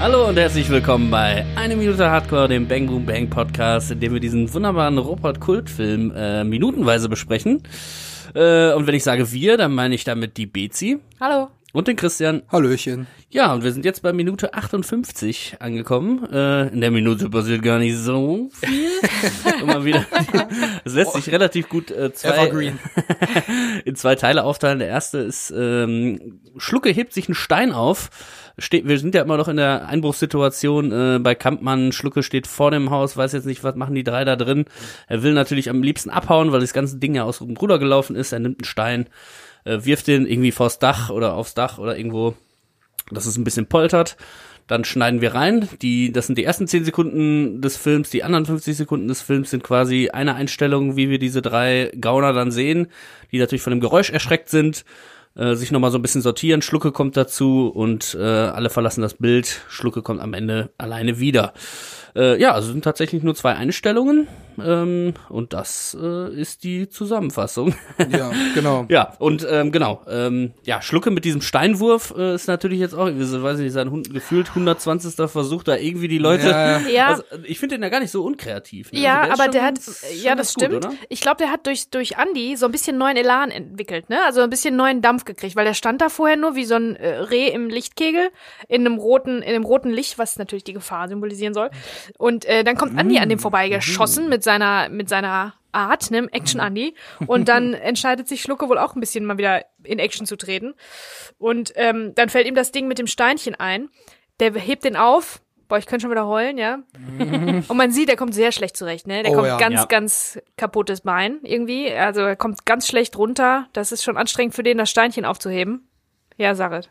Hallo und herzlich willkommen bei Eine Minute Hardcore, dem Bang Boom Bang Podcast, in dem wir diesen wunderbaren Robot-Kultfilm äh, minutenweise besprechen. Äh, und wenn ich sage wir, dann meine ich damit die Bezi Hallo. und den Christian. Hallöchen. Ja, und wir sind jetzt bei Minute 58 angekommen. Äh, in der Minute passiert gar nicht so viel. Immer wieder. Es lässt sich relativ gut äh, zwei, Evergreen. in zwei Teile aufteilen. Der erste ist, ähm, Schlucke hebt sich einen Stein auf. Steht, wir sind ja immer noch in der Einbruchssituation äh, bei Kampmann. Schlucke steht vor dem Haus, weiß jetzt nicht, was machen die drei da drin. Er will natürlich am liebsten abhauen, weil das ganze Ding ja aus dem Ruder gelaufen ist. Er nimmt einen Stein, äh, wirft den irgendwie vors Dach oder aufs Dach oder irgendwo, dass es ein bisschen poltert. Dann schneiden wir rein. Die, das sind die ersten 10 Sekunden des Films. Die anderen 50 Sekunden des Films sind quasi eine Einstellung, wie wir diese drei Gauner dann sehen, die natürlich von dem Geräusch erschreckt sind, äh, sich nochmal so ein bisschen sortieren. Schlucke kommt dazu und äh, alle verlassen das Bild. Schlucke kommt am Ende alleine wieder. Äh, ja, also sind tatsächlich nur zwei Einstellungen. Ähm, und das äh, ist die Zusammenfassung. Ja, genau. Ja, und ähm, genau, ähm, ja, Schlucke mit diesem Steinwurf äh, ist natürlich jetzt auch, ich weiß nicht, sein hund- gefühlt 120. Versuch, da irgendwie die Leute. Ja, Ja. Also, ich finde den ja gar nicht so unkreativ. Ne? Ja, also, aber ist der schon- hat, ja, schon das stimmt. Gut, ich glaube, der hat durch, durch Andi so ein bisschen neuen Elan entwickelt, ne? Also ein bisschen neuen Dampf gekriegt, weil der stand da vorher nur wie so ein äh, Reh im Lichtkegel in einem roten, in einem roten Licht, was natürlich die Gefahr symbolisieren soll. Und äh, dann kommt Andi an dem vorbeigeschossen mit seiner, mit seiner Art, ne? Action Andi. Und dann entscheidet sich Schlucke wohl auch ein bisschen mal wieder in Action zu treten. Und ähm, dann fällt ihm das Ding mit dem Steinchen ein. Der hebt den auf. Boah, ich könnte schon wieder heulen, ja. Und man sieht, er kommt sehr schlecht zurecht, ne? Der Oh kommt ja. ganz, Ja. ganz kaputtes Bein irgendwie. Also er kommt ganz schlecht runter. Das ist schon anstrengend für den, das Steinchen aufzuheben. Ja, Sarit.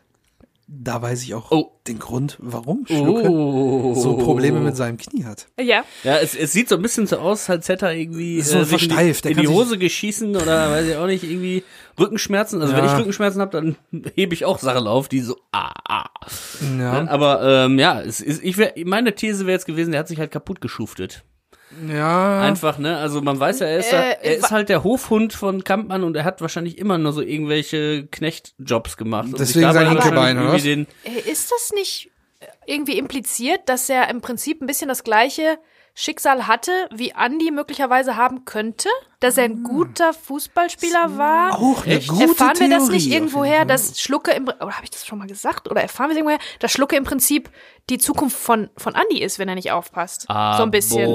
Da weiß ich auch Oh. den Grund, warum Schlucke Oh. so Probleme mit seinem Knie hat. Ja. Ja, es, es sieht so ein bisschen so aus, als hätte er irgendwie So äh, sich in versteift, die, in die Hose geschießen oder weiß ich auch nicht, irgendwie Rückenschmerzen. Also wenn Ja. ich Rückenschmerzen habe, dann hebe ich auch Sachen auf, die so ah, ah. Ja, Aber ähm, ja, es ist, ich wär, meine These wäre jetzt gewesen, der hat sich halt kaputt geschuftet. Ja. Einfach, ne? Also man weiß ja, er ist, Äh, da, er ist halt der Hofhund von Kampmann und er hat wahrscheinlich immer nur so irgendwelche Knechtjobs gemacht. Deswegen sein Hinkebein, oder Äh, Ist das nicht irgendwie impliziert, dass er im Prinzip ein bisschen das gleiche Schicksal hatte, wie Andi möglicherweise haben könnte? Dass er ein guter Fußballspieler war? auch eine gute erfahren wir das nicht irgendwoher, dass Schlucke im oder habe ich das schon mal gesagt oder erfahren wir es irgendwoher, dass Schlucke im Prinzip die Zukunft von von Andi ist, wenn er nicht aufpasst. so ein bisschen.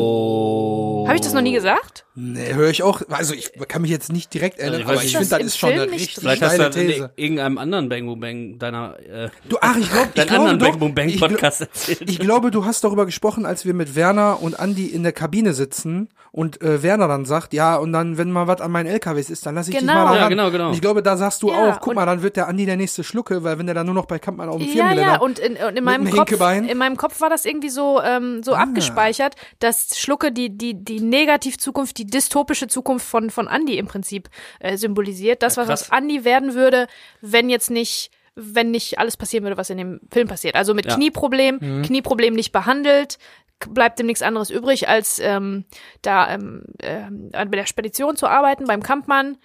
Habe ich das noch nie gesagt? Nee, höre ich auch. Also ich kann mich jetzt nicht direkt erinnern, ich aber weiß ich finde, das Ist ist das schon eine richtig Vielleicht hast du das in These. irgendeinem anderen Bang Boom Bang deiner äh, Du, ach, ich glaube, ich glaube Bang Boom Bang ich Podcast erzählt. Ich glaube, du hast darüber gesprochen, als wir mit Werner und Andi in der Kabine sitzen und äh, Werner dann sagt, ja, und dann, wenn mal was an meinen LKWs ist, dann lass ich Genau. dich mal da Ja, ran. genau, genau. Und ich glaube, da sagst du Ja, auch, guck mal, dann wird der Andi der nächste Schlucke, weil wenn der dann nur noch bei Kampmann auf dem Ja, Firmengelände ja, und in, und in meinem Kopf, in meinem Kopf war das irgendwie so, ähm, so abgespeichert, dass Schlucke die, die, die Negativzukunft, die dystopische Zukunft von, von Andy im Prinzip äh, symbolisiert. Das, was krass. aus Andy werden würde, wenn jetzt nicht, wenn nicht alles passieren würde, was in dem Film passiert. Also mit Ja. Knieproblem, Mhm. Knieproblem nicht behandelt, bleibt ihm nichts anderes übrig, als ähm, da ähm, ähm, bei der Spedition zu arbeiten, beim Kampmann.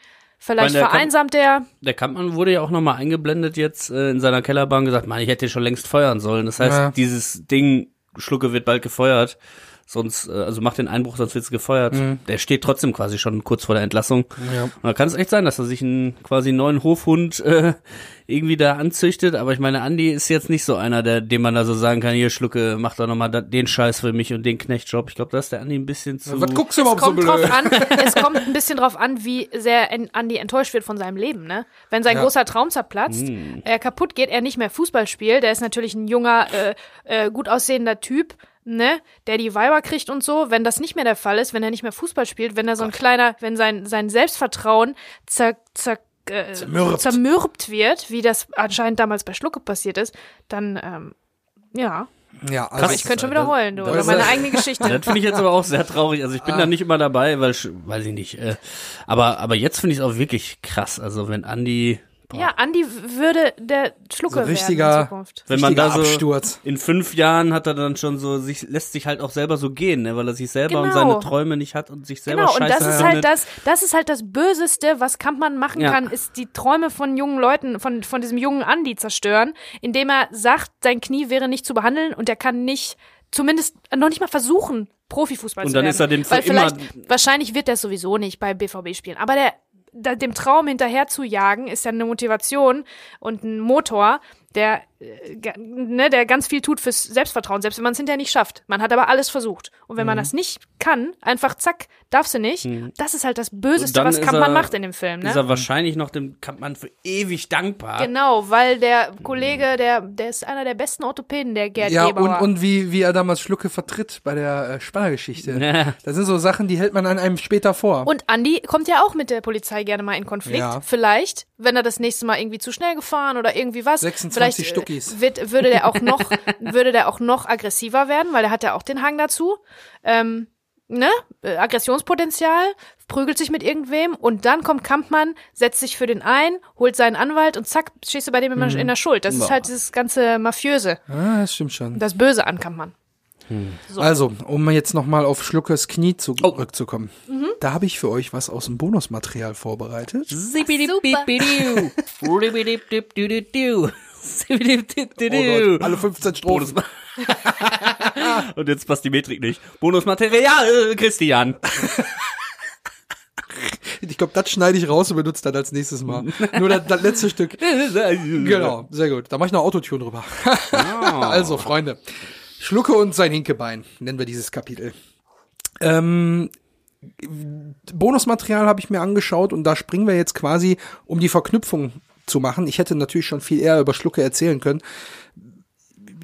Vielleicht Meine, der Kamp- vereinsamt er. Der Kampmann wurde ja auch nochmal eingeblendet jetzt äh, in seiner Kellerbahn gesagt, man, ich hätte schon längst feuern sollen. Das heißt, Ja. dieses Ding, Schlucke wird bald gefeuert. Sonst, äh, also macht den Einbruch, sonst wird's gefeuert. Der steht trotzdem quasi schon kurz vor der Entlassung. Ja. Und da kann es echt sein, dass er sich einen quasi neuen Hofhund äh, irgendwie da anzüchtet. Aber ich meine, Andi ist jetzt nicht so einer, der, dem man da so sagen kann, hier Schlucke, mach doch nochmal den Scheiß für mich und den Knechtjob. Ich glaube, da ist der Andi ein bisschen zu. Was guckst du Es überhaupt so kommt, drauf blöd? an, es kommt ein bisschen drauf an, wie sehr Andi enttäuscht wird von seinem Leben. Ne? Wenn sein Ja. großer Traum zerplatzt, Hm. er kaputt geht, er nicht mehr Fußball spielt, der ist natürlich ein junger, äh, äh, gut aussehender Typ, ne, der die Weiber kriegt und so. Wenn das nicht mehr der Fall ist, wenn er nicht mehr Fußball spielt, wenn er so ein kleiner, wenn sein, sein Selbstvertrauen zer, zer, äh, Zermürbt. zermürbt wird, wie das anscheinend damals bei Schlucke passiert ist, dann, ähm, ja. Ja, also Krass. Ich könnte schon wieder heulen, du. ist- meine eigene Geschichte. Das finde ich jetzt aber auch sehr traurig. Also ich bin da nicht immer dabei, weil, weiß ich nicht. Äh, aber, aber jetzt finde ich es auch wirklich krass. Also wenn Andi Ja, Andi würde der Schlucke So richtiger- werden in Zukunft. Wenn man da so Absturz. in fünf Jahren hat er dann schon so sich lässt sich halt auch selber so gehen, ne, weil er sich selber und Genau. seine Träume nicht hat und sich selber Genau, und scheiße das ist halt das, das ist halt das Böseste, was Kampmann machen Ja. kann, ist die Träume von jungen Leuten, von, von diesem jungen Andi zerstören, indem er sagt, sein Knie wäre nicht zu behandeln und er kann nicht, zumindest noch nicht mal versuchen, Profifußball Und zu dann werden. ist er dem für Weil vielleicht, immer- wahrscheinlich wird er es sowieso nicht bei BVB spielen, aber der, dem Traum hinterher zu jagen, ist ja eine Motivation und ein Motor, der, äh, ne, der ganz viel tut fürs Selbstvertrauen, selbst wenn man es hinterher nicht schafft. Man hat aber alles versucht. Und wenn man Mhm. das nicht kann, einfach zack, darfst du nicht. Das ist halt das Böseste, Und was ist Kampmann er- macht in dem Film. Ist Ne? er wahrscheinlich noch dem Kampmann für ewig dankbar. Genau, weil der Kollege, der, der ist einer der besten Orthopäden, der Gerd Ja, und, Gebauer. und wie, wie er damals Schlucke vertritt bei der äh, Spannergeschichte. Ja. Das sind so Sachen, die hält man an einem später vor. Und Andi kommt ja auch mit der Polizei gerne mal in Konflikt. Ja. Vielleicht, wenn er das nächste Mal irgendwie zu schnell gefahren oder irgendwie was. 26 vielleicht, Stuckis. Wird, würde der auch noch, würde der auch noch aggressiver werden, weil der hat ja auch den Hang dazu. Ähm, ne? Aggressionspotenzial, prügelt sich mit irgendwem und dann kommt Kampmann, setzt sich für den ein, holt seinen Anwalt und zack, stehst du bei dem immer in der Schuld. Das ist halt dieses ganze Mafiöse, ah, das stimmt schon. das Böse an Kampmann. So. Also, um jetzt nochmal auf Schluckes Knie Oh. zurückzukommen. Mhm. Da habe ich für euch was aus dem Bonusmaterial vorbereitet. Zippidi-bidi-du. Oh Gott, alle 15 Strophen. Und jetzt passt die Metrik nicht. Bonusmaterial, Christian. Ich glaube, das schneide ich raus und benutze das als nächstes Mal. Nur das, das letzte Stück. Genau, sehr gut. Da mache ich noch Autotune drüber. also, Freunde. Schlucke und sein Hinkebein, nennen wir dieses Kapitel. Ähm, Bonusmaterial habe ich mir angeschaut und da springen wir jetzt quasi, um die Verknüpfung zu machen. Ich hätte natürlich schon viel eher über Schlucke erzählen können.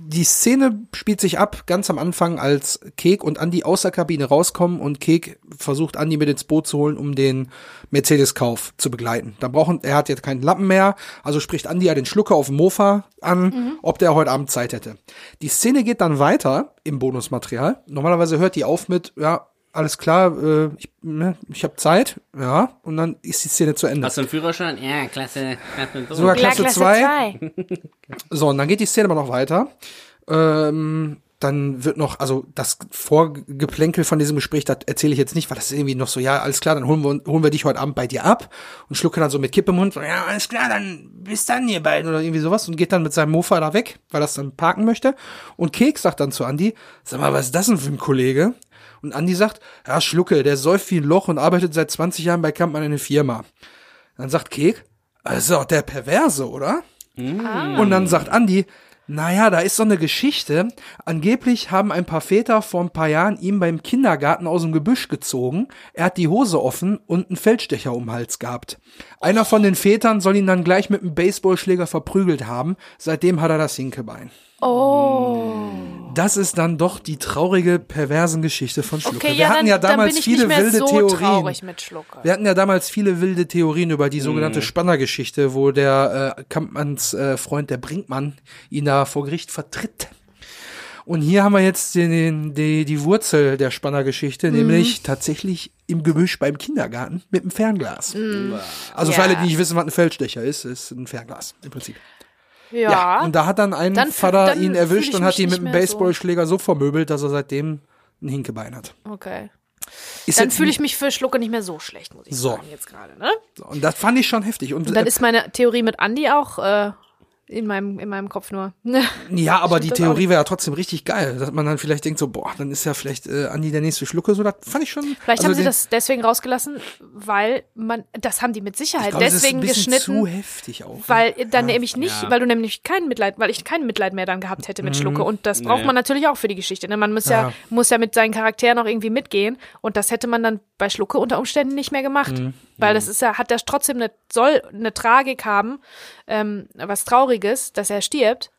Die Szene spielt sich ab ganz am Anfang, als Kek und Andi aus der Kabine rauskommen und Kek versucht Andi mit ins Boot zu holen, um den Mercedes-Kauf zu begleiten. Da brauchen, er hat jetzt keinen Lappen mehr, also spricht Andi ja den Schlucker auf dem Mofa an, ob der heute Abend Zeit hätte. Die Szene geht dann weiter im Bonusmaterial. Normalerweise hört die auf mit, ja, alles klar, äh, ich, ne, ich habe Zeit, ja, und dann ist die Szene zu Ende. Hast du einen Führerschein? Ja, klasse. klasse. Sogar Klasse Klasse 2. zwei. So, und dann geht die Szene aber noch weiter. Ähm, dann wird noch, also das Vorgeplänkel von diesem Gespräch, das erzähle ich jetzt nicht, weil das ist irgendwie noch so, ja, alles klar, dann holen wir, holen wir dich heute Abend bei dir ab und schlucke dann so mit Kippe im Mund, so, ja, alles klar, dann bis dann ihr beiden oder irgendwie sowas und geht dann mit seinem Mofa da weg, weil er es dann parken möchte. Und Keks sagt dann zu Andi, sag mal, was ist das denn für ein Kollege? Und Andi sagt, ja, Schlucke, der säuft wie ein Loch und arbeitet seit 20 Jahren bei Kampmann in einer Firma. Dann sagt Kek, das ist doch der Perverse, oder? Und dann sagt Andi, naja, da ist so eine Geschichte. Angeblich haben ein paar Väter vor ein paar Jahren ihn beim Kindergarten aus dem Gebüsch gezogen. Er hat die Hose offen und einen Feldstecher um den Hals gehabt. Einer von den Vätern soll ihn dann gleich mit einem Baseballschläger verprügelt haben. Seitdem hat er das Hinkebein. Oh. Das ist dann doch die traurige, perversen Geschichte von Schlucke. Okay, Wir ja, hatten dann, ja dann damals bin ich viele nicht mehr wilde so Theorien. traurig mit Schlucke. Wir hatten ja damals viele wilde Theorien über die sogenannte Spannergeschichte, wo der äh, Kampmanns äh, Freund, der Brinkmann, ihn da vor Gericht vertritt. Und hier haben wir jetzt den, den, die, die Wurzel der Spannergeschichte, nämlich tatsächlich im Gebüsch beim Kindergarten mit einem Fernglas. Also für Ja. alle, die nicht wissen, was ein Feldstecher ist, ist ein Fernglas im Prinzip. Ja. Und da hat dann ein Dann- Vater dann ihn erwischt und hat ihn mit einem mehr so. Baseballschläger so vermöbelt, dass er seitdem ein Hinkebein hat. okay. Ist Dann fühle ich mich für Schlucke nicht mehr so schlecht, muss ich So. sagen, jetzt gerade, ne? Und das fand ich schon heftig. Und, Und dann äh, ist meine Theorie mit Andi auch äh, in meinem, in meinem Kopf nur. Ja, aber die das Theorie wäre ja trotzdem richtig geil, dass man dann vielleicht denkt so, boah, dann ist ja vielleicht äh, Andi der nächste Schlucke, so das fand ich schon. Vielleicht also haben sie das deswegen rausgelassen, weil man, das haben die mit ich Sicherheit glaub, das deswegen ist ein geschnitten. zu heftig auch. ne? Weil dann nämlich nicht, Ja. weil du nämlich kein Mitleid, weil ich kein Mitleid mehr dann gehabt hätte mit Schlucke. Und das braucht Nee. man natürlich auch für die Geschichte. Ne? Man muss ja. Mhm. Ja. muss ja mit seinen Charakteren auch irgendwie mitgehen. Und das hätte man dann bei Schlucke unter Umständen nicht mehr gemacht. Weil das ist ja, hat ja trotzdem eine, soll eine Tragik haben, ähm, was Trauriges, dass er stirbt.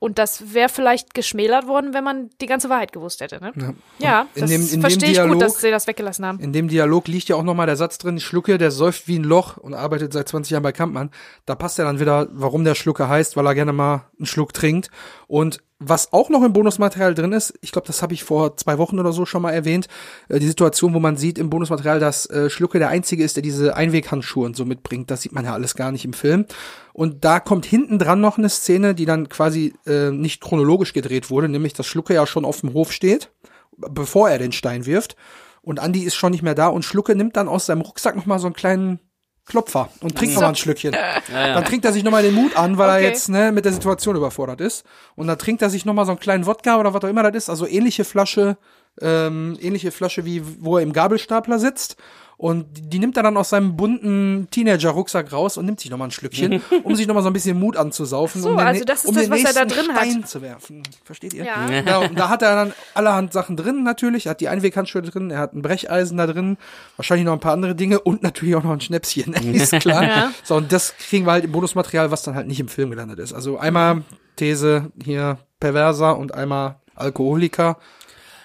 Und das wäre vielleicht geschmälert worden, wenn man die ganze Wahrheit gewusst hätte. Ne? Ja, in das verstehe ich Dialog- gut, dass sie das weggelassen haben. In dem Dialog liegt ja auch nochmal der Satz drin, Schlucke, der säuft wie ein Loch und arbeitet seit 20 Jahren bei Kampmann. Da passt ja dann wieder, warum der Schlucke heißt, weil er gerne mal einen Schluck trinkt. Und was auch noch im Bonusmaterial drin ist, ich glaube, das habe ich vor zwei Wochen oder so schon mal erwähnt, äh, die Situation, wo man sieht im Bonusmaterial, dass äh, Schlucke der Einzige ist, der diese Einweghandschuhe und so mitbringt. Das sieht man ja alles gar nicht im Film. Und da kommt hinten dran noch eine Szene, die dann quasi äh, nicht chronologisch gedreht wurde, nämlich dass Schlucke ja schon auf dem Hof steht, bevor er den Stein wirft. Und Andi ist schon nicht mehr da und Schlucke nimmt dann aus seinem Rucksack noch mal so einen kleinen Klopfer und trinkt noch mal ein Schlückchen. Dann trinkt er sich noch mal den Mut an, weil er Okay. jetzt ne, mit der Situation überfordert ist. Und dann trinkt er sich noch mal so einen kleinen Wodka oder was auch immer das ist, also ähnliche Flasche, ähm, ähnliche Flasche wie wo er im Gabelstapler sitzt. Und die, nimmt er dann aus seinem bunten Teenager-Rucksack raus und nimmt sich noch mal ein Schlückchen, um sich noch mal so ein bisschen Mut anzusaufen, Ach so, um den, also das ist um das, was er da drin hat. Stein zu werfen. Versteht ihr? Ja. Ja, und da hat er dann allerhand Sachen drin natürlich. Er hat die Einweghandschuhe drin, er hat ein Brecheisen da drin, wahrscheinlich noch ein paar andere Dinge und natürlich auch noch ein Schnäpschen, ist klar. Ja. So, und das kriegen wir halt im Bonusmaterial, was dann halt nicht im Film gelandet ist. Also einmal These hier Perverser und einmal Alkoholiker.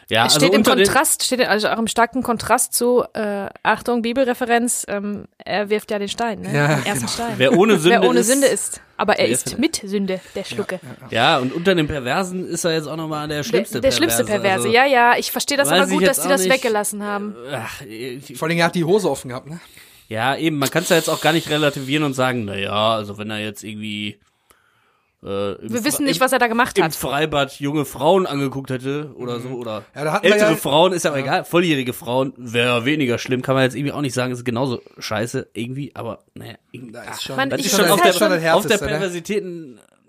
Ja, Es also steht im unter den- Kontrast, steht also auch im starken Kontrast zu, äh, Achtung, Bibelreferenz, ähm, er wirft ja den Stein, ne? Ja, den ersten genau. Stein. Wer ohne Sünde, Wer ohne ist, Sünde ist. Aber er Der ist mit Sünde, der Schlucke. Ja, und unter den Perversen ist er jetzt auch nochmal der Der, schlimmste der schlimmste Perverse, ja, ja. Ich verstehe das aber gut, dass die das nicht. weggelassen haben. Ach, ich- Vor allem, er hat die Hose offen gehabt, ne? ja, eben, man kann es ja jetzt auch gar nicht relativieren und sagen, na ja, also wenn er jetzt irgendwie äh, im Wir wissen nicht, im, was er da gemacht im hat. Freibad junge Frauen angeguckt hätte oder so oder Ja, ältere ja- Frauen ist ja auch egal, volljährige Frauen wäre weniger schlimm, kann man jetzt irgendwie auch nicht sagen, ist genauso scheiße irgendwie, aber naja, irgendwie, Da ach, ist schon, Man, das ist schon es auf der, schon- auf der Härteste,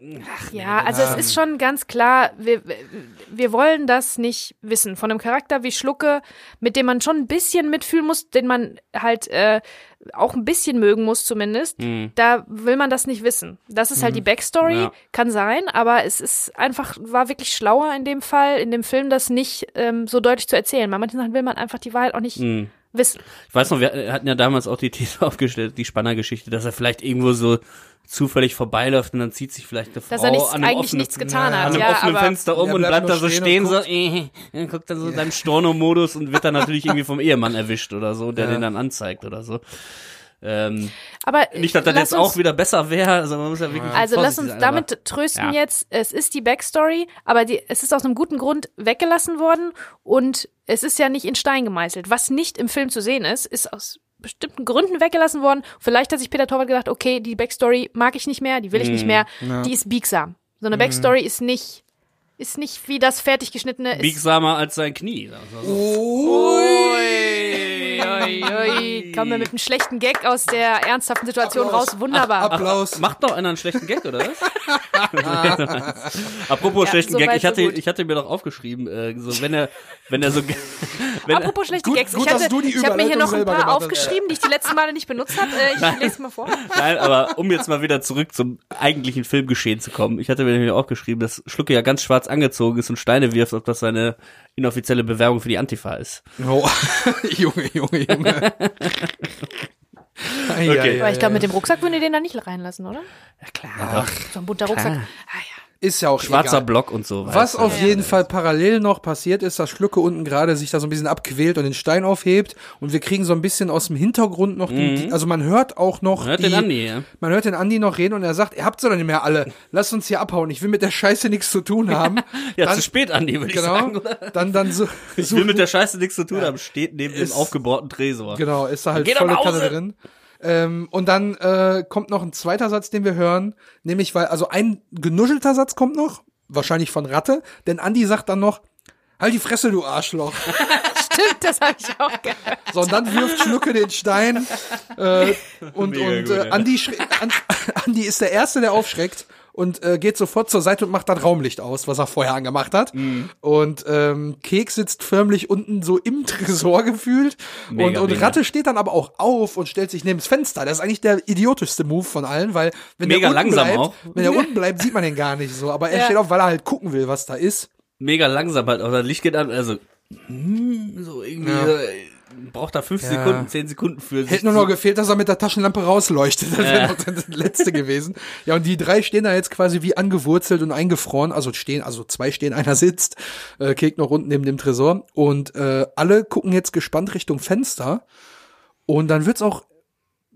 Perversitäten Ja, also es ist schon ganz klar, wir, wir wollen das nicht wissen. Von einem Charakter wie Schlucke, mit dem man schon ein bisschen mitfühlen muss, den man halt äh, auch ein bisschen mögen muss zumindest, da will man das nicht wissen. Das ist halt die Backstory, Ja. kann sein, aber es ist einfach, war wirklich schlauer in dem Fall, in dem Film, das nicht ähm, so deutlich zu erzählen. Bei manchen Sachen will man einfach die Wahrheit auch nicht wissen. Ich weiß noch, wir hatten ja damals auch die These aufgestellt, die Spannergeschichte, dass er vielleicht irgendwo so zufällig vorbeiläuft und dann zieht sich vielleicht eine Frau Dass er nichts, an einem eigentlich offenen, nichts getan an hat. einem Ja, offenen aber Fenster um und bleibt da so stehen stehen, und so, guckt. äh, dann guckt dann so in seinem Storno-Modus und wird dann natürlich irgendwie vom Ehemann erwischt oder so, der Ja. den dann anzeigt oder so. Ähm, aber nicht, dass das jetzt uns- auch wieder besser wäre, also man muss ja wirklich Also lass uns sein, damit trösten ja. jetzt. Es ist die Backstory, aber die, es ist aus einem guten Grund weggelassen worden und es ist ja nicht in Stein gemeißelt. Was nicht im Film zu sehen ist, ist aus bestimmten Gründen weggelassen worden. Vielleicht hat sich Peter Torwart gedacht, okay, die Backstory mag ich nicht mehr, die will ich Mhm. nicht mehr, die ist biegsam. So eine Backstory ist nicht ist nicht wie das fertig geschnittene. ist- biegsamer als sein Knie. sagen wir so. Ui, ui, ui. Kommen wir mit einem schlechten Gag aus der ernsthaften Situation Applaus. raus. Wunderbar. Applaus. Macht noch einer einen schlechten Gag, oder was? Apropos Ja, schlechten so Gag, ich so hatte, gut. ich hatte mir doch aufgeschrieben, äh, so wenn er, wenn er so, wenn Apropos schlechte Gut- Gags. gut, ich hatte, dass du die ich habe mir hier noch ein paar aufgeschrieben, die ich die letzten Male nicht benutzt habe. Äh, ich lese mal vor. Nein, aber um jetzt mal wieder zurück zum eigentlichen Filmgeschehen zu kommen. Ich hatte mir nämlich auch geschrieben, dass Schlucke ja ganz schwarz angezogen ist und Steine wirft, ob das seine inoffizielle Bewerbung für die Antifa ist. Oh. Junge, Junge, Junge. Okay. Aber ich glaube, mit dem Rucksack würden die den da nicht reinlassen, oder? Ja klar. So ein bunter Rucksack. Ah, ja. Ist ja auch Schwarzer egal. Block und so. Was weißt du. auf jeden Fall parallel noch passiert ist, dass Schlucke unten gerade sich da so ein bisschen abquält und den Stein aufhebt und wir kriegen so ein bisschen aus dem Hintergrund noch die, die also man hört auch noch Man hört die, den Andi, ja. man hört den Andi noch reden und er sagt, ihr habt sie doch nicht mehr alle, lasst uns hier abhauen, ich will mit der Scheiße nichts zu tun haben. Ja, dann, zu spät, Andi, würde ich genau, sagen. Oder? dann dann so, Ich will mit der Scheiße nichts zu tun haben, steht neben dem Ist- aufgebohrten Tresor. Genau, ist da halt Geh doch volle Kanne drin. Ähm, und dann äh, kommt noch ein zweiter Satz, den wir hören, nämlich weil, also ein genuschelter Satz kommt noch, wahrscheinlich von Ratte, denn Andi sagt dann noch, halt die Fresse, du Arschloch. Stimmt, das habe ich auch gehört. So, und dann wirft Schlucke den Stein äh, und, Mega und gut, äh. Andi, Andi ist der Erste, der aufschreckt und äh, geht sofort zur Seite und macht das Raumlicht aus, was er vorher angemacht hat. Mhm. Und ähm, Keks sitzt förmlich unten so im Tresor gefühlt. Mega, und, und mega. Ratte steht dann aber auch auf und stellt sich neben das Fenster. Das ist eigentlich der idiotischste Move von allen, weil wenn Mega der unten langsam bleibt, auch. wenn er unten bleibt, sieht man den gar nicht so. Aber er Ja. steht auf, weil er halt gucken will, was da ist. Mega langsam halt, auch das Licht geht an, also, hm, so irgendwie, Ja. äh, braucht da fünf Ja. Sekunden, zehn Sekunden für sich Hätte nur noch gefehlt, dass er mit der Taschenlampe rausleuchtet. Das wäre noch das letzte gewesen. Ja, und die drei stehen da jetzt quasi wie angewurzelt und eingefroren. Also stehen, also zwei stehen, einer sitzt. Äh, Kek noch unten neben dem Tresor. Und äh, alle gucken jetzt gespannt Richtung Fenster. Und dann wird's auch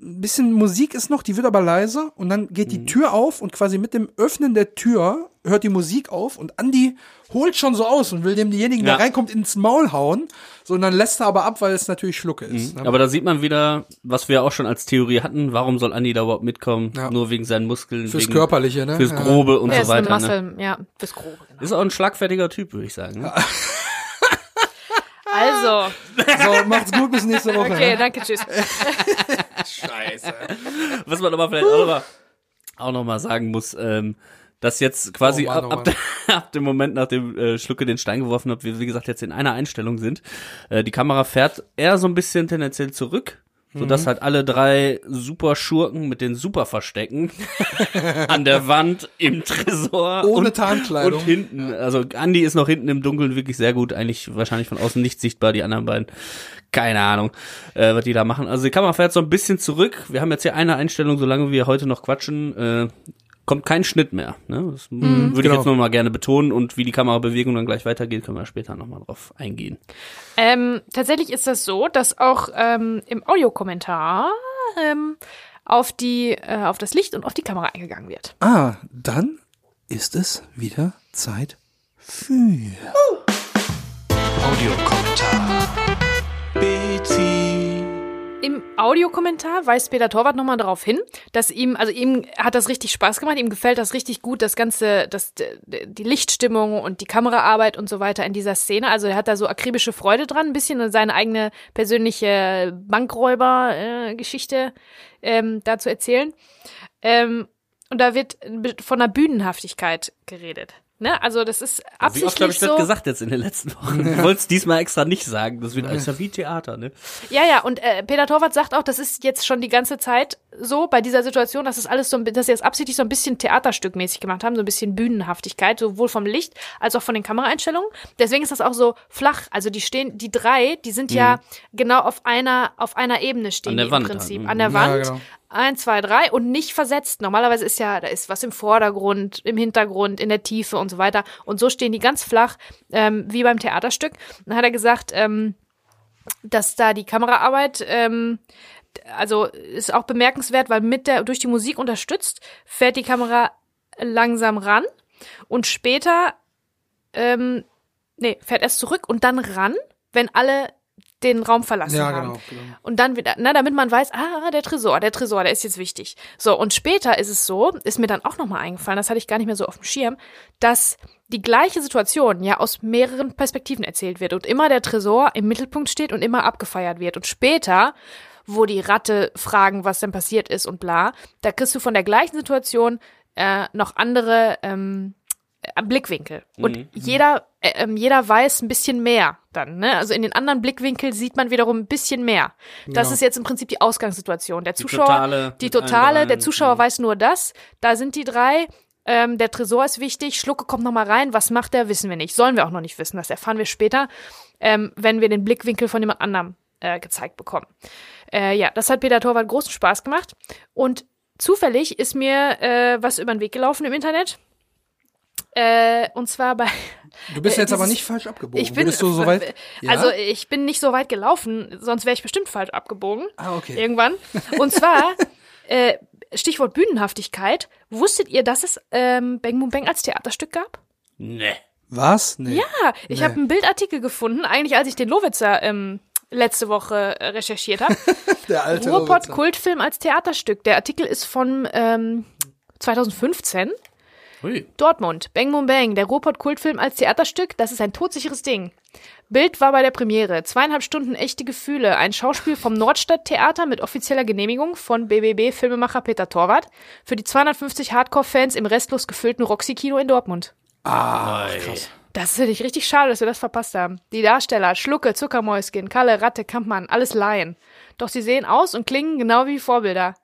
ein bisschen Musik ist noch, die wird aber leise und dann geht die Tür auf und quasi mit dem Öffnen der Tür hört die Musik auf und Andy holt schon so aus und will demjenigen, Ja. der reinkommt, ins Maul hauen. So, und dann lässt er aber ab, weil es natürlich Schlucke ist. Ne? Aber da sieht man wieder, was wir auch schon als Theorie hatten. Warum soll Andi da überhaupt mitkommen? Ja. Nur wegen seinen Muskeln. Fürs wegen, Körperliche, ne? Fürs Ja. Grobe und so weiter. Ne? Muscle, ja, fürs Grobe. Genau. Ist auch ein schlagfertiger Typ, würde ich sagen. Ne? Also, So, macht's gut, bis nächste Woche. okay, ne? danke, tschüss. Scheiße. Was man aber vielleicht auch noch mal, auch noch mal sagen muss, ähm, dass jetzt quasi Oh Mann, ab, oh ab, de- ab dem Moment, nachdem äh, Schlucke den Stein geworfen hat, wir wie gesagt jetzt in einer Einstellung sind. Äh, die Kamera fährt eher so ein bisschen tendenziell zurück, sodass Mhm. halt alle drei super Schurken mit den super Verstecken an der Wand, im Tresor Ohne und, Tarnkleidung. und hinten. Also Andy ist noch hinten im Dunkeln wirklich sehr gut, eigentlich wahrscheinlich von außen nicht sichtbar, die anderen beiden. Keine Ahnung, äh, was die da machen. Also die Kamera fährt so ein bisschen zurück. Wir haben jetzt hier eine Einstellung, solange wir heute noch quatschen, äh, kommt kein Schnitt mehr. Ne? Das würde ich genau. jetzt noch mal gerne betonen und wie die Kamerabewegung dann gleich weitergeht, können wir später noch mal drauf eingehen. Ähm, tatsächlich ist das so, dass auch ähm, im Audiokommentar ähm, auf die äh, auf das Licht und auf die Kamera eingegangen wird. Ah, dann ist es wieder Zeit für. Audiokommentar. Bezi. Im Audiokommentar weist Peter Torwart nochmal darauf hin, dass ihm, also ihm hat das richtig Spaß gemacht, ihm gefällt das richtig gut, das ganze, das, die Lichtstimmung und die Kameraarbeit und so weiter in dieser Szene. Also er hat da so akribische Freude dran, ein bisschen seine eigene persönliche Bankräuber-Geschichte ähm, da zu erzählen. Ähm, und da wird von einer Bühnenhaftigkeit geredet. Ne? Also das ist Wie oft habe absichtlich ich das so. gesagt jetzt in den letzten Wochen? Ich wollte es diesmal extra nicht sagen. Das wird alles ja wie Theater, ne? Ja, ja, und äh, Peter Torwart sagt auch, das ist jetzt schon die ganze Zeit so bei dieser Situation, dass es alles so, dass sie es absichtlich so ein bisschen theaterstückmäßig gemacht haben, so ein bisschen Bühnenhaftigkeit, sowohl vom Licht als auch von den Kameraeinstellungen. Deswegen ist das auch so flach. Also die stehen, die drei, die sind ja genau auf einer, auf einer Ebene stehen An der die Wand im halt, Prinzip. ne? An der Ja, Wand. genau. Eins, zwei, drei und nicht versetzt. Normalerweise ist ja, da ist was im Vordergrund, im Hintergrund, in der Tiefe und so weiter. Und so stehen die ganz flach, ähm, wie beim Theaterstück. Dann hat er gesagt, ähm, dass da die Kameraarbeit, ähm, also ist auch bemerkenswert, weil mit der durch die Musik unterstützt fährt die Kamera langsam ran und später ähm, nee fährt erst zurück und dann ran, wenn alle den Raum verlassen Ja, haben. genau, genau. Und dann wieder, na, damit man weiß, ah, der Tresor, der Tresor, der ist jetzt wichtig. So, und später ist es so, ist mir dann auch nochmal eingefallen, das hatte ich gar nicht mehr so auf dem Schirm, dass die gleiche Situation ja aus mehreren Perspektiven erzählt wird und immer der Tresor im Mittelpunkt steht und immer abgefeiert wird. Und später, wo die Ratte fragen, was denn passiert ist und bla, da kriegst du von der gleichen Situation äh, noch andere ähm, äh, Blickwinkel. Und jeder, äh, ähm, jeder weiß ein bisschen mehr dann. Ne? Also in den anderen Blickwinkel sieht man wiederum ein bisschen mehr. Das Ja. ist jetzt im Prinzip die Ausgangssituation. Der Zuschauer, totale die mit allen totale, der. Zuschauer Mhm. weiß nur das. Da sind die drei. Ähm, der Tresor ist wichtig. Schlucke kommt noch mal rein. Was macht der? Wissen wir nicht. Sollen wir auch noch nicht wissen. Das erfahren wir später, ähm, wenn wir den Blickwinkel von jemand anderem äh, gezeigt bekommen. Äh, ja, das hat Peter Torwart großen Spaß gemacht. Und zufällig ist mir äh, was über den Weg gelaufen im Internet. Äh, und zwar bei. Du bist Äh, jetzt aber dieses- nicht falsch abgebogen. Ich bin, so weit? Ja? also ich bin nicht so weit gelaufen, sonst wäre ich bestimmt falsch abgebogen. Ah, okay. Irgendwann. Und zwar, äh, Stichwort Bühnenhaftigkeit. Wusstet ihr, dass es ähm, Bang Boom Bang als Theaterstück gab? Ne. Was? Nee. Ja, ich Nee. habe einen Bildartikel gefunden, eigentlich als ich den Lowitzer ähm, letzte Woche äh, recherchiert habe. Der alte Ruhrpott Lowitzer. Kultfilm als Theaterstück. Der Artikel ist von ähm, 2015. Hui. Dortmund, Bang Boom Bang, der Ruhrpott-Kultfilm als Theaterstück, das ist ein todsicheres Ding. Bild war bei der Premiere, zweieinhalb Stunden echte Gefühle, ein Schauspiel vom Nordstadttheater mit offizieller Genehmigung von BBB-Filmemacher Peter Torwart für die 250 Hardcore-Fans im restlos gefüllten Roxy-Kino in Dortmund. Ah, krass. Das ist wirklich richtig schade, dass wir das verpasst haben. Die Darsteller, Schlucke, Zuckermäuschen, Kalle, Ratte, Kampmann, alles Laien. Doch sie sehen aus und klingen genau wie Vorbilder.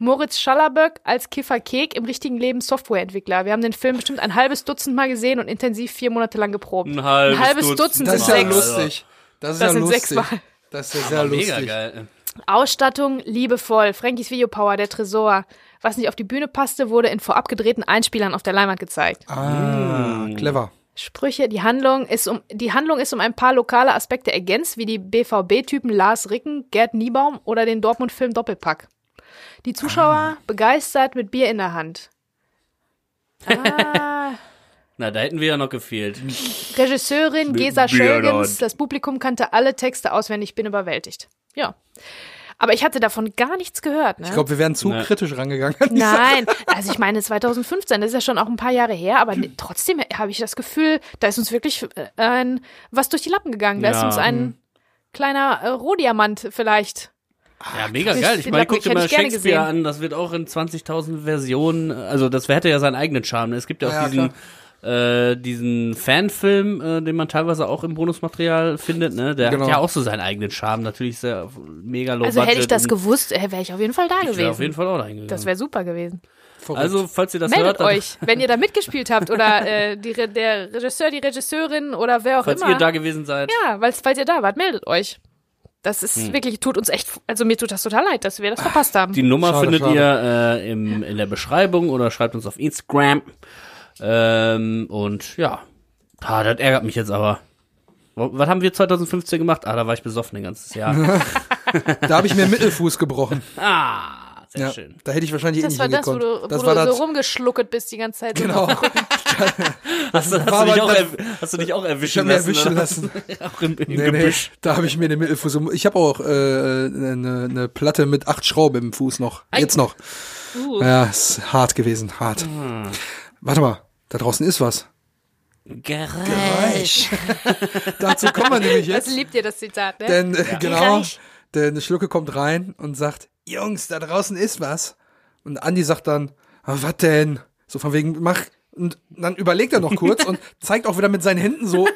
Moritz Schallerböck als Kiffer Kek im richtigen Leben Softwareentwickler. Wir haben den Film bestimmt ein halbes Dutzend Mal gesehen und intensiv vier Monate lang geprobt. Ein halbes Dutzend Dutzend Das sind ist ja sechs. lustig. Das ist Das ja sind lustig. sechs Mal. Das ist ja sehr lustig. mega geil. Ausstattung liebevoll. Frankies Videopower, der Tresor. Was nicht auf die Bühne passte, wurde in vorab gedrehten Einspielern auf der Leinwand gezeigt. Ah, clever. Sprüche, die Handlung ist um die Handlung ist um ein paar lokale Aspekte ergänzt, wie die BVB-Typen Lars Ricken, Gerd Niebaum oder den Dortmund-Film Doppelpack. Die Zuschauer begeistert mit Bier in der Hand. Ah, Na, da hätten wir ja noch gefehlt. Regisseurin Gesa Schölgens, das Publikum kannte alle Texte auswendig, bin überwältigt. Ja. Aber ich hatte davon gar nichts gehört. Ne? Ich glaube, wir wären zu Ne. kritisch rangegangen. an die Sache. Nein, also ich meine 2015, das ist ja schon auch ein paar Jahre her, aber ne- trotzdem habe ich das Gefühl, da ist uns wirklich äh, ein, was durch die Lappen gegangen. Da ist Ja. uns ein kleiner äh, Rohdiamant vielleicht. Ja, mega krass. geil. Ich meine, guck dir hätte mal ich gerne Shakespeare gesehen. an, das wird auch in 20.000 Versionen, also das hätte ja seinen eigenen Charme. Es gibt ja auch Ja, diesen, äh, diesen Fanfilm, äh, den man teilweise auch im Bonusmaterial findet, ne? Der Genau. hat ja auch so seinen eigenen Charme, natürlich sehr mega low Also hätte ich das gewusst, äh, wäre ich auf jeden Fall da ich wäre gewesen. auf jeden Fall auch da hingegangen. das wäre super gewesen. Verrückt. also, falls ihr das Meldet hört, euch, wenn ihr da mitgespielt habt oder äh, die, Re- der Regisseur, die Regisseurin oder wer auch falls immer. ihr da gewesen seid. ja, weil, falls ihr da wart, meldet euch. Das ist Hm. wirklich, tut uns echt, also mir tut das total leid, dass wir das verpasst haben. Die Nummer Schade, findet schade. ihr äh, im, in der Beschreibung oder schreibt uns auf Instagram. Ähm, und ja, ah, das ärgert mich jetzt aber. Wo- Was haben wir 2015 gemacht? Ah, da war ich besoffen ein ganzes Jahr. Da habe ich mir den Mittelfuß gebrochen. ah, sehr Ja, schön. da hätte ich wahrscheinlich eh nicht war das, wo hingekonnt. du, das wo war du das. so rumgeschlucket bist die ganze Zeit. genau. Hast, du- hast, war du dich auch, hast du dich auch Ich erwischen habe mir lassen? erwischen lassen. auch im, im Nee, nee, Gebüsch. da habe ich mir den Mittelfuß. Ich habe auch äh, eine ne Platte mit acht Schrauben im Fuß noch. Jetzt noch. Uh. Ja, ist hart gewesen, hart. Hm. Warte mal, da draußen ist was. Gereicht. Dazu kommen wir nämlich Das jetzt. liebt ihr, das Zitat, ne? Denn äh, genau, Gereicht. denn Schlucke kommt rein und sagt, Jungs, da draußen ist was. Und Andi sagt dann, ah, was denn? So von wegen, mach. Und dann überlegt er noch kurz und zeigt auch wieder mit seinen Händen so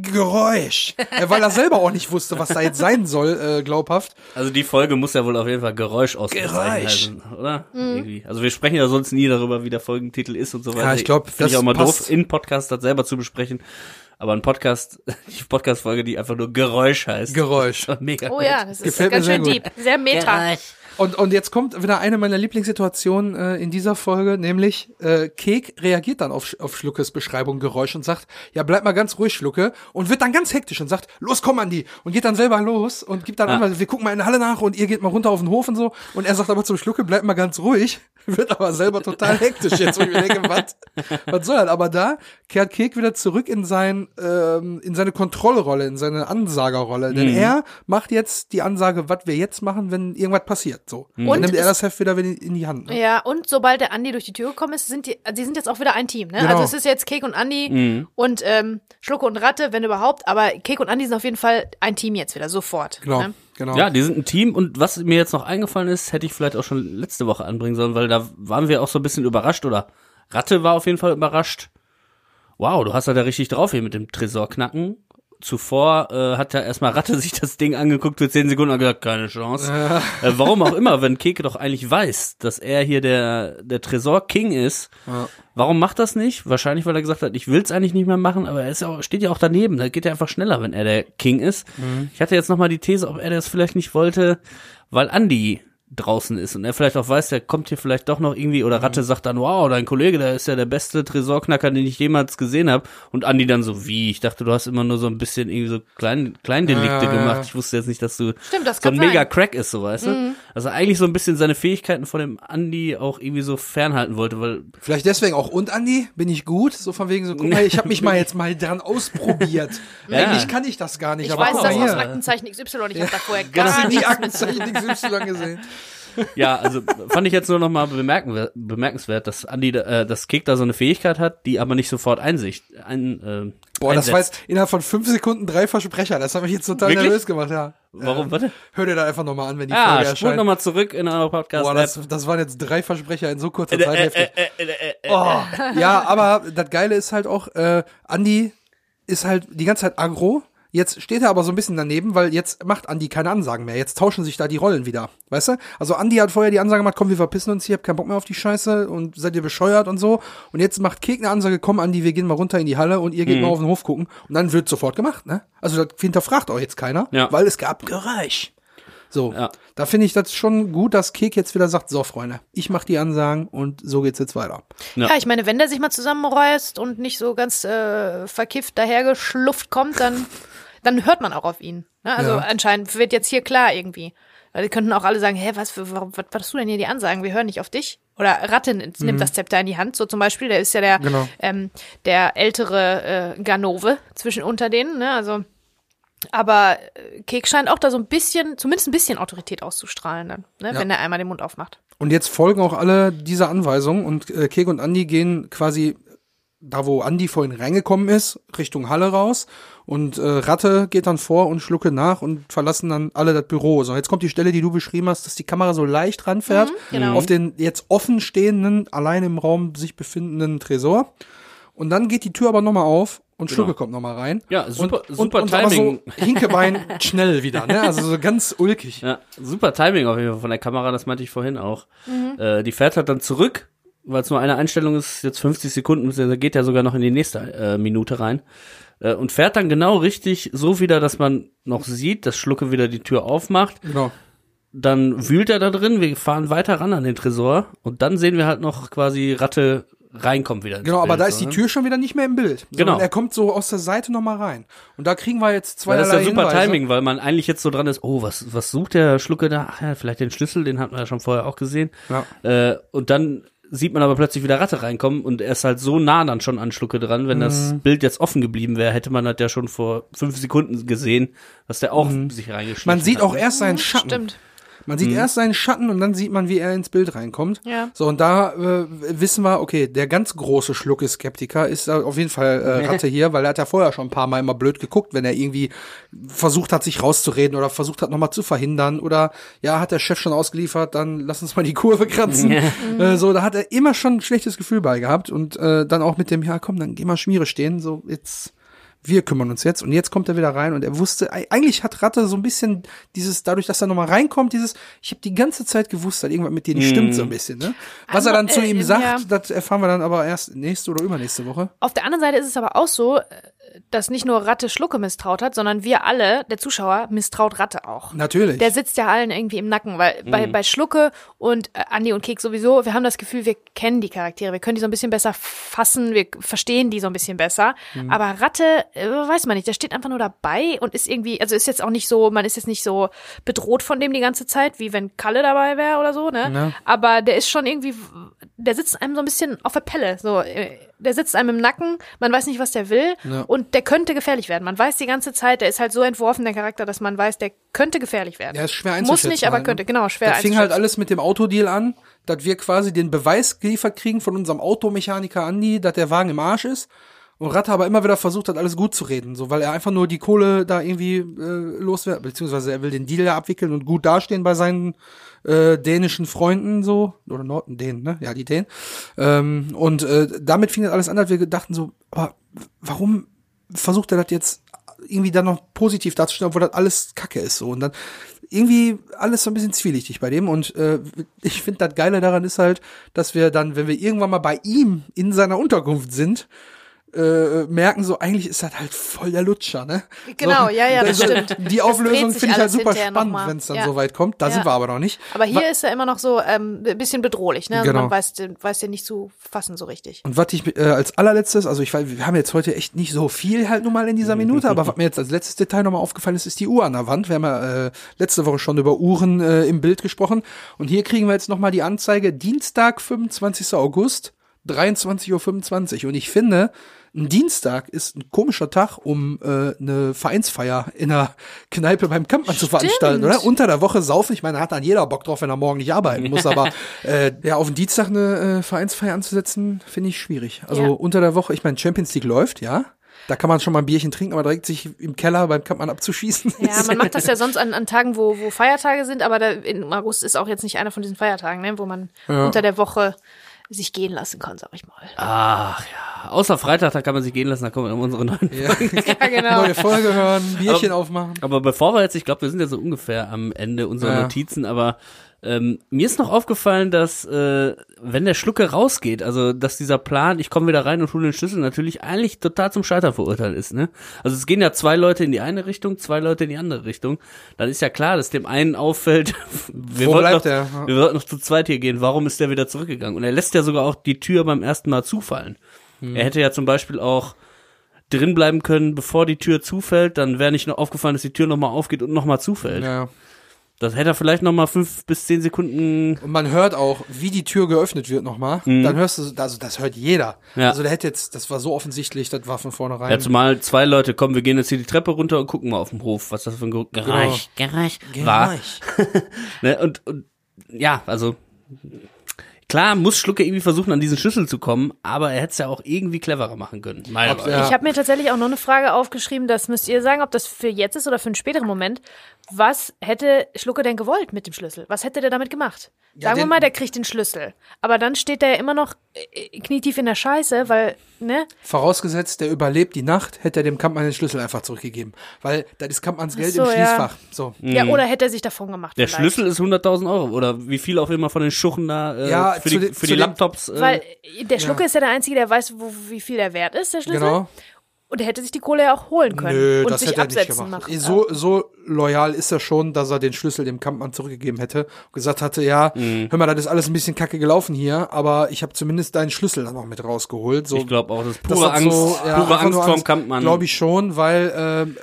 Geräusch. Weil er selber auch nicht wusste, was da jetzt sein soll, äh, glaubhaft. Also die Folge muss ja wohl auf jeden Fall Geräusch ausgezeichnet Geräusch. heißen, oder? Mhm. Also wir sprechen ja sonst nie darüber, wie der Folgentitel ist und so weiter. Ja, ich glaub, Finde ich das auch mal passt. doof, in Podcast das selber zu besprechen. Aber ein Podcast, die Podcast-Folge, die einfach nur Geräusch heißt. Geräusch. Mega Oh ja, das ist Gefällt mir ganz sehr schön gut. deep. Sehr meta. Und, und jetzt kommt wieder eine meiner Lieblingssituationen äh, in dieser Folge, nämlich äh, Kek reagiert dann auf, auf Schluckes Beschreibung Geräusch und sagt, ja, bleib mal ganz ruhig, Schlucke, und wird dann ganz hektisch und sagt, los, komm, Andi, und geht dann selber los und gibt dann Ja. an, weil wir gucken mal in der Halle nach und ihr geht mal runter auf den Hof und so, und er sagt aber zum Schlucke, bleib mal ganz ruhig, wird aber selber total hektisch jetzt, wo ich mir denke, was, was soll das? Aber da kehrt Kek wieder zurück in sein, ähm, in seine Kontrollrolle, in seine Ansagerrolle, denn er macht jetzt die Ansage, was wir jetzt machen, wenn irgendwas passiert, so. Und dann nimmt er das Heft wieder in die Hand. Ne? Ja, und sobald der Andi durch die Tür gekommen ist, sind die, also die sind jetzt auch wieder ein Team, ne? Genau. Also es ist jetzt Kek und Andi und ähm, Schlucke und Ratte, wenn überhaupt, aber Kek und Andi sind auf jeden Fall ein Team jetzt wieder, sofort. Genau, Ne? genau. Ja, die sind ein Team und was mir jetzt noch eingefallen ist, hätte ich vielleicht auch schon letzte Woche anbringen sollen, weil da waren wir auch so ein bisschen überrascht oder Ratte war auf jeden Fall überrascht. Wow, du hast da richtig drauf hier mit dem Tresor knacken. Zuvor äh, hat ja erstmal Ratte sich das Ding angeguckt für 10 Sekunden und gesagt, keine Chance. Äh, warum auch immer, wenn Keke doch eigentlich weiß, dass er hier der, der Tresor King ist, Ja. warum macht das nicht? Wahrscheinlich, weil er gesagt hat, ich will's eigentlich nicht mehr machen, aber er ist ja auch, steht ja auch daneben. Da geht er einfach schneller, wenn er der King ist. Ich hatte jetzt nochmal die These, ob er das vielleicht nicht wollte, weil Andy draußen ist und er vielleicht auch weiß, der kommt hier vielleicht doch noch irgendwie oder Ratte sagt dann, wow, dein Kollege, der ist ja der beste Tresorknacker, den ich jemals gesehen habe und Andy dann so, wie? Ich dachte, du hast immer nur so ein bisschen irgendwie so klein, Kleindelikte Ja, ja, ja. gemacht. Ich wusste jetzt nicht, dass du Stimmt, das so ein kann mega sein. Crack ist, so weißt du? Also eigentlich so ein bisschen seine Fähigkeiten von dem Andy auch irgendwie so fernhalten wollte, weil Vielleicht deswegen auch, und Andi, bin ich gut? So von wegen so, guck mal, ich habe mich mal jetzt mal dran ausprobiert. Ja. Eigentlich kann ich das gar nicht, Ich aber weiß das mal aus hier. Aktenzeichen XY, ich habe da vorher Hast gar mit. Aktenzeichen XY gesehen? Ja, also fand ich jetzt nur noch mal bemerken, bemerkenswert, dass Andi, äh, dass Kick da so eine Fähigkeit hat, die aber nicht sofort Einsicht ein, äh, Boah, das war einsetzt. jetzt innerhalb von fünf Sekunden drei Versprecher. Das hat mich jetzt total Wirklich? nervös gemacht, ja. Warum, warte? Hör dir da einfach nochmal an, wenn die Ah, Folge erscheint. nochmal zurück in eurer podcast Boah, das, das waren jetzt drei Versprecher in so kurzer Äh, Zeit. äh, äh, äh, äh, äh, Oh, ja, aber das Geile ist halt auch, äh, Andi ist halt die ganze Zeit aggro. Jetzt steht er aber so ein bisschen daneben, weil jetzt macht Andi keine Ansagen mehr. Jetzt tauschen sich da die Rollen wieder. Weißt du? Also Andi hat vorher die Ansage gemacht, komm, wir verpissen uns hier, hab keinen Bock mehr auf die Scheiße und seid ihr bescheuert und so. Und jetzt macht Kek eine Ansage, komm Andi, wir gehen mal runter in die Halle und ihr geht mal auf den Hof gucken. Und dann wird sofort gemacht, ne? Also das hinterfragt auch jetzt keiner, Ja. weil es gab Geräusch. So, Ja. da finde ich das schon gut, dass Kek jetzt wieder sagt, so Freunde, ich mache die Ansagen und so geht's jetzt weiter. Ja. Ja. ich meine, wenn der sich mal zusammenreißt und nicht so ganz äh, verkifft dahergeschlufft kommt, dann, dann hört man auch auf ihn. Ne? Also Ja. anscheinend wird jetzt hier klar irgendwie. Weil die könnten auch alle sagen, hä, was, für, warum, was, tust du denn hier die Ansagen? Wir hören nicht auf dich. Oder Ratte nimmt nimmt das Zepter in die Hand, so zum Beispiel. Der ist ja der, Mhm. Genau. ähm, der ältere äh, Ganove zwischen unter denen. Ne? Also, aber äh, Kek scheint auch da so ein bisschen, zumindest ein bisschen Autorität auszustrahlen, dann, ne? Ja. wenn er einmal den Mund aufmacht. Und jetzt folgen auch alle dieser Anweisungen und äh, Kek und Andi gehen quasi da, wo Andi vorhin reingekommen ist, Richtung Halle raus und äh, Ratte geht dann vor und schlucke nach und verlassen dann alle das Büro. So, jetzt kommt die Stelle, die du beschrieben hast, dass die Kamera so leicht ranfährt genau. auf den jetzt offen stehenden, allein im Raum sich befindenden Tresor. Und dann geht die Tür aber nochmal auf und Schlucke kommt nochmal rein. Ja, super- und, super und, und aber Timing. so Hinkebein schnell wieder, ne? Also so ganz ulkig. Ja, super Timing auf jeden Fall von der Kamera, das meinte ich vorhin auch. Äh, die fährt halt dann zurück, weil es nur eine Einstellung ist, jetzt 50 Sekunden, beziehungsweise geht ja sogar noch in die nächste äh, Minute rein. Äh, und fährt dann genau richtig so wieder, dass man noch sieht, dass Schlucke wieder die Tür aufmacht. Genau. Dann wühlt er da drin, wir fahren weiter ran an den Tresor und dann sehen wir halt noch quasi Ratte reinkommt wieder. Genau, aber Bild, da ist die ne? Tür schon wieder nicht mehr im Bild. Genau. Er kommt so aus der Seite nochmal rein. Und da kriegen wir jetzt zwei das ist ja super Timing, weil man eigentlich jetzt so dran ist, oh, was, was sucht der Schlucke da? Ach ja, vielleicht den Schlüssel, den hatten wir ja schon vorher auch gesehen. Ja. Äh, und dann sieht man aber plötzlich wieder Ratte reinkommen und er ist halt so nah dann schon an Schlucke dran. Wenn Mhm. das Bild jetzt offen geblieben wäre, hätte man das ja schon vor fünf Sekunden gesehen, dass der auch sich reingeschlichen Mhm. Man sieht hat. auch erst seinen Schatten. Stimmt. Man sieht erst seinen Schatten und dann sieht man, wie er ins Bild reinkommt. Ja. So, und da äh, wissen wir, okay, der ganz große Schlucke-Skeptiker ist auf jeden Fall äh, Ratte hier, weil er hat ja vorher schon ein paar Mal immer blöd geguckt, wenn er irgendwie versucht hat, sich rauszureden oder versucht hat, nochmal zu verhindern oder ja, hat der Chef schon ausgeliefert, dann lass uns mal die Kurve kratzen. Äh, so, da hat er immer schon ein schlechtes Gefühl bei gehabt und äh, dann auch mit dem, ja komm, dann geh mal Schmiere stehen, so jetzt wir kümmern uns jetzt. Und jetzt kommt er wieder rein und er wusste, ei- eigentlich hat Ratte so ein bisschen dieses, dadurch, dass er nochmal reinkommt, dieses, ich habe die ganze Zeit gewusst, dass irgendwas mit dir nicht stimmt, so ein bisschen. Ne? Was er dann zu äh, ihm ja. sagt, das erfahren wir dann aber erst nächste oder übernächste Woche. Auf der anderen Seite ist es aber auch so, äh, dass nicht nur Ratte Schlucke misstraut hat, sondern wir alle, der Zuschauer, misstraut Ratte auch. Natürlich. Der sitzt ja allen irgendwie im Nacken, weil bei, bei Schlucke und äh, Andi und Kek sowieso, wir haben das Gefühl, wir kennen die Charaktere, wir können die so ein bisschen besser fassen, wir verstehen die so ein bisschen besser. Aber Ratte, äh, weiß man nicht, der steht einfach nur dabei und ist irgendwie, also ist jetzt auch nicht so, man ist jetzt nicht so bedroht von dem die ganze Zeit, wie wenn Kalle dabei wäre oder so, ne? Ja. Aber der ist schon irgendwie, der sitzt einem so ein bisschen auf der Pelle, so, äh, der sitzt einem im Nacken, man weiß nicht, was der will Ja. und der könnte gefährlich werden. Man weiß die ganze Zeit, der ist halt so entworfen, der Charakter, dass man weiß, der könnte gefährlich werden. Der ist schwer Muss einzuschätzen nicht, aber halt, ne? könnte, genau, schwer Das fing halt einzuschätzen. alles mit dem Autodeal an, dass wir quasi den Beweis geliefert kriegen von unserem Automechaniker Andi, dass der Wagen im Arsch ist. Und Ratte aber immer wieder versucht hat, alles gut zu reden, so weil er einfach nur die Kohle da irgendwie äh, loswerden, beziehungsweise er will den Deal da abwickeln und gut dastehen bei seinen äh, dänischen Freunden so oder Norden Dänen, ne? Ja, die Dänen. Ähm, und äh, damit fing das alles an, dass wir gedachten so, aber warum versucht er das jetzt irgendwie dann noch positiv darzustellen, obwohl das alles Kacke ist so und dann irgendwie alles so ein bisschen zwielichtig bei dem und äh, ich finde das Geile daran ist halt, dass wir dann, wenn wir irgendwann mal bei ihm in seiner Unterkunft sind, äh, merken so, eigentlich ist das halt voll der Lutscher, ne? Genau, so, ja, ja, das so, stimmt. Die Auflösung finde ich halt super spannend, wenn es dann Ja. so weit kommt. Da Ja. sind wir aber noch nicht. Aber hier Wa- ist er immer noch so ähm, ein bisschen bedrohlich, ne? Also Genau. man weiß, den- weiß den nicht zu fassen so richtig. Und was ich äh, als allerletztes, also ich weiß, wir haben jetzt heute echt nicht so viel halt nun mal in dieser Minute, aber was mir jetzt als letztes Detail nochmal aufgefallen ist, ist die Uhr an der Wand. Wir haben ja äh, letzte Woche schon über Uhren äh, im Bild gesprochen und hier kriegen wir jetzt nochmal die Anzeige Dienstag, 25. August, 23.25 Uhr und ich finde, ein Dienstag ist ein komischer Tag, um äh, eine Vereinsfeier in einer Kneipe beim Kampmann zu veranstalten, oder? Unter der Woche saufen. Ich meine, da hat dann jeder Bock drauf, wenn er morgen nicht arbeiten muss. Aber äh, ja, auf den Dienstag eine äh, Vereinsfeier anzusetzen, finde ich schwierig. Also Ja. unter der Woche, ich meine, Champions League läuft, ja. Da kann man schon mal ein Bierchen trinken, aber direkt sich im Keller beim Kampmann abzuschießen. Ja, man macht das ja sonst an, an Tagen, wo, wo Feiertage sind, aber da, in August ist auch jetzt nicht einer von diesen Feiertagen, ne? wo man Ja. unter der Woche sich gehen lassen kann, sag ich mal. Ach ja. Außer Freitag, da kann man sich gehen lassen, da kommen wir um unsere neuen. Ja. Ja, genau. Neue Folge hören, Bierchen aufmachen. Aber bevor wir jetzt, ich glaube, wir sind ja so ungefähr am Ende unserer Ja. Notizen, aber ähm, mir ist noch aufgefallen, dass äh, wenn der Schlucke rausgeht, also dass dieser Plan, ich komme wieder rein und hole den Schlüssel, natürlich eigentlich total zum Scheitern verurteilt ist. Ne? Also es gehen ja zwei Leute in die eine Richtung, zwei Leute in die andere Richtung. Dann ist ja klar, dass dem einen auffällt, wir, Wo wollten bleibt noch, der? Wir wollten noch zu zweit hier gehen, warum ist der wieder zurückgegangen? Und er lässt ja sogar auch die Tür beim ersten Mal zufallen. Hm. Er hätte ja zum Beispiel auch drin bleiben können, bevor die Tür zufällt, dann wäre nicht noch aufgefallen, dass die Tür nochmal aufgeht und nochmal zufällt. Ja. Das hätte er vielleicht nochmal fünf bis zehn Sekunden. Und man hört auch, wie die Tür geöffnet wird nochmal. Dann hörst du, also das hört jeder. Ja. Also der hätte jetzt, das war so offensichtlich, das war von vornherein. Ja, zumal zwei Leute kommen, wir gehen jetzt hier die Treppe runter und gucken mal auf dem Hof, was das für ein Ge- Geräusch, Geräusch war. Ne? Und, und ja, also klar muss Schlucke irgendwie versuchen, an diesen Schlüssel zu kommen, aber er hätte es ja auch irgendwie cleverer machen können. Meinung ja. Ich habe mir tatsächlich auch noch eine Frage aufgeschrieben, das müsst ihr sagen, ob das für jetzt ist oder für einen späteren Moment. Was hätte Schlucke denn gewollt mit dem Schlüssel? Was hätte der damit gemacht? Ja, Sagen wir mal, der kriegt den Schlüssel. Aber dann steht der ja immer noch äh, knietief in der Scheiße, weil, ne? Vorausgesetzt, der überlebt die Nacht, hätte er dem Kampmann den Schlüssel einfach zurückgegeben. Weil das ist Kampmanns Geld so, im ja. Schließfach. So. Ja, oder hätte er sich davon gemacht. Mhm. Der vielleicht. Schlüssel ist 100.000 Euro oder wie viel auch immer von den Schuchen da äh, Ja, für die, den- für die Laptops. Äh, Weil äh, der Schlucke ist ja der Einzige, der weiß, wo, wie viel der wert ist, der Schlüssel. Genau. Und er hätte sich die Kohle ja auch holen können. Nö, und das sich hätte er nicht absetzen gemacht. machen. So, so loyal ist er schon, dass er den Schlüssel dem Kampmann zurückgegeben hätte und gesagt hatte, ja, Mhm. hör mal, das ist alles ein bisschen kacke gelaufen hier, aber ich habe zumindest deinen Schlüssel dann noch mit rausgeholt. So, ich glaube auch, das ist das pure hat Angst, so, ja, pure Angst vorm Kampfmann. Glaube ich schon, weil ähm,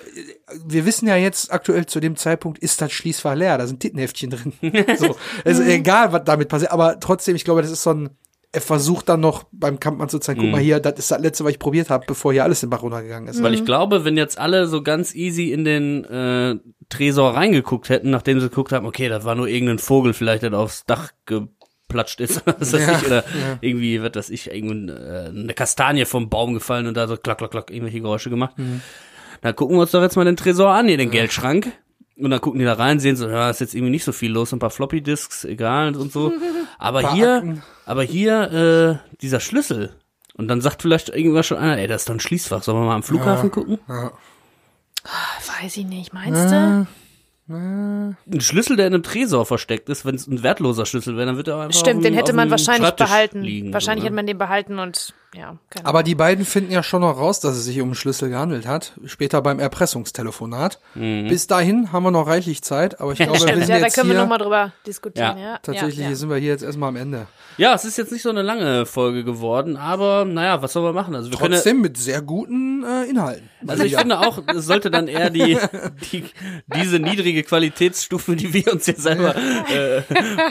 wir wissen ja jetzt aktuell zu dem Zeitpunkt ist das Schließfach leer, da sind Tittenheftchen drin. so, also egal, was damit passiert, aber trotzdem, ich glaube, das ist so ein er versucht dann noch beim Kampfmann zu zeigen, Mhm. guck mal hier, das ist das letzte, was ich probiert habe, bevor hier alles in den Bach runtergegangen ist. Weil ich glaube, wenn jetzt alle so ganz easy in den äh, Tresor reingeguckt hätten, nachdem sie geguckt haben, okay, das war nur irgendein Vogel vielleicht, der aufs Dach geplatscht ist, was weiß Ja, ich, oder irgendwie, was weiß ich, irgendein, äh, eine Kastanie vom Baum gefallen und da so klack, klack, klack, irgendwelche Geräusche gemacht. Mhm. Dann gucken wir uns doch jetzt mal den Tresor an, hier den Geldschrank. Und dann gucken die da rein, sehen so, ja, ist jetzt irgendwie nicht so viel los, ein paar Floppy-Disks, egal und so. Aber hier, aber hier, äh, dieser Schlüssel. Und dann sagt vielleicht irgendwann schon einer, ey, das ist doch ein Schließfach, sollen wir mal am Flughafen gucken? Weiß ich nicht, meinst du? Ein Schlüssel, der in einem Tresor versteckt ist, wenn es ein wertloser Schlüssel wäre, dann wird er einfach auf Stimmt, dem- den hätte auf man wahrscheinlich Schreibtisch behalten. liegen, wahrscheinlich so, hätte ne? man den behalten und ja, keine Aber die beiden finden ja schon noch raus, dass es sich um einen Schlüssel gehandelt hat. Später beim Erpressungstelefonat. Mhm. Bis dahin haben wir noch reichlich Zeit, aber ich glaube, wir Stimmt, sind ja, da jetzt können wir nochmal drüber diskutieren. Ja, Ja, tatsächlich ja, ja. sind wir hier jetzt erstmal am Ende. Ja, es ist jetzt nicht so eine lange Folge geworden, aber naja, was soll man machen? Also wir können Trotzdem mit sehr guten äh, Inhalten. Also ich finde auch, es sollte dann eher die, die diese niedrige Qualitätsstufe, die wir uns hier selber äh,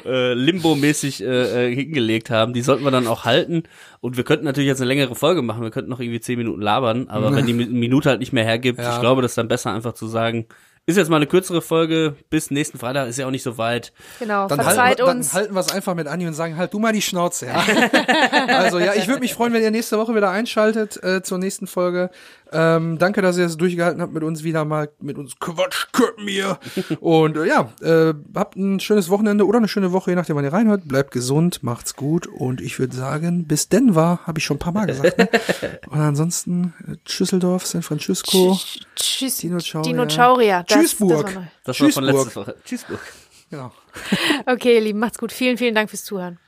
äh, limbo-mäßig äh, äh, hingelegt haben, die sollten wir dann auch halten. Und wir könnten natürlich jetzt eine längere Folge machen, wir könnten noch irgendwie zehn Minuten labern, aber wenn die Mi- Minute halt nicht mehr hergibt, Ja. ich glaube, das ist dann besser einfach zu sagen, ist jetzt mal eine kürzere Folge, bis nächsten Freitag, ist ja auch nicht so weit. Genau, Dann, verzeiht halten, wir- dann uns. halten wir es einfach mit Anni und sagen, halt du mal die Schnauze. Ja? also ja, ich würde mich freuen, wenn ihr nächste Woche wieder einschaltet äh, zur nächsten Folge. Ähm, danke, dass ihr es durchgehalten habt mit uns wieder mal, mit uns Quatsch mir. Und äh, ja, äh, habt ein schönes Wochenende oder eine schöne Woche, je nachdem, wann ihr reinhört. Bleibt gesund, macht's gut und ich würde sagen, bis Denver, habe ich schon ein paar Mal gesagt. Ne? Und ansonsten äh, Schüsseldorf, San Francisco, Tschüss. Dinosaurier. Das- Tschüssburg. das war neu. Das war von letzter Woche. Tschüssburg. Genau. Okay, ihr Lieben, macht's gut. Vielen, vielen Dank fürs Zuhören.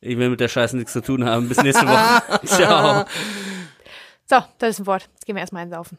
Ich will mit der Scheiße nichts zu tun haben. Bis nächste Woche. Ciao. So, das ist ein Wort. Jetzt gehen wir erstmal einsaufen.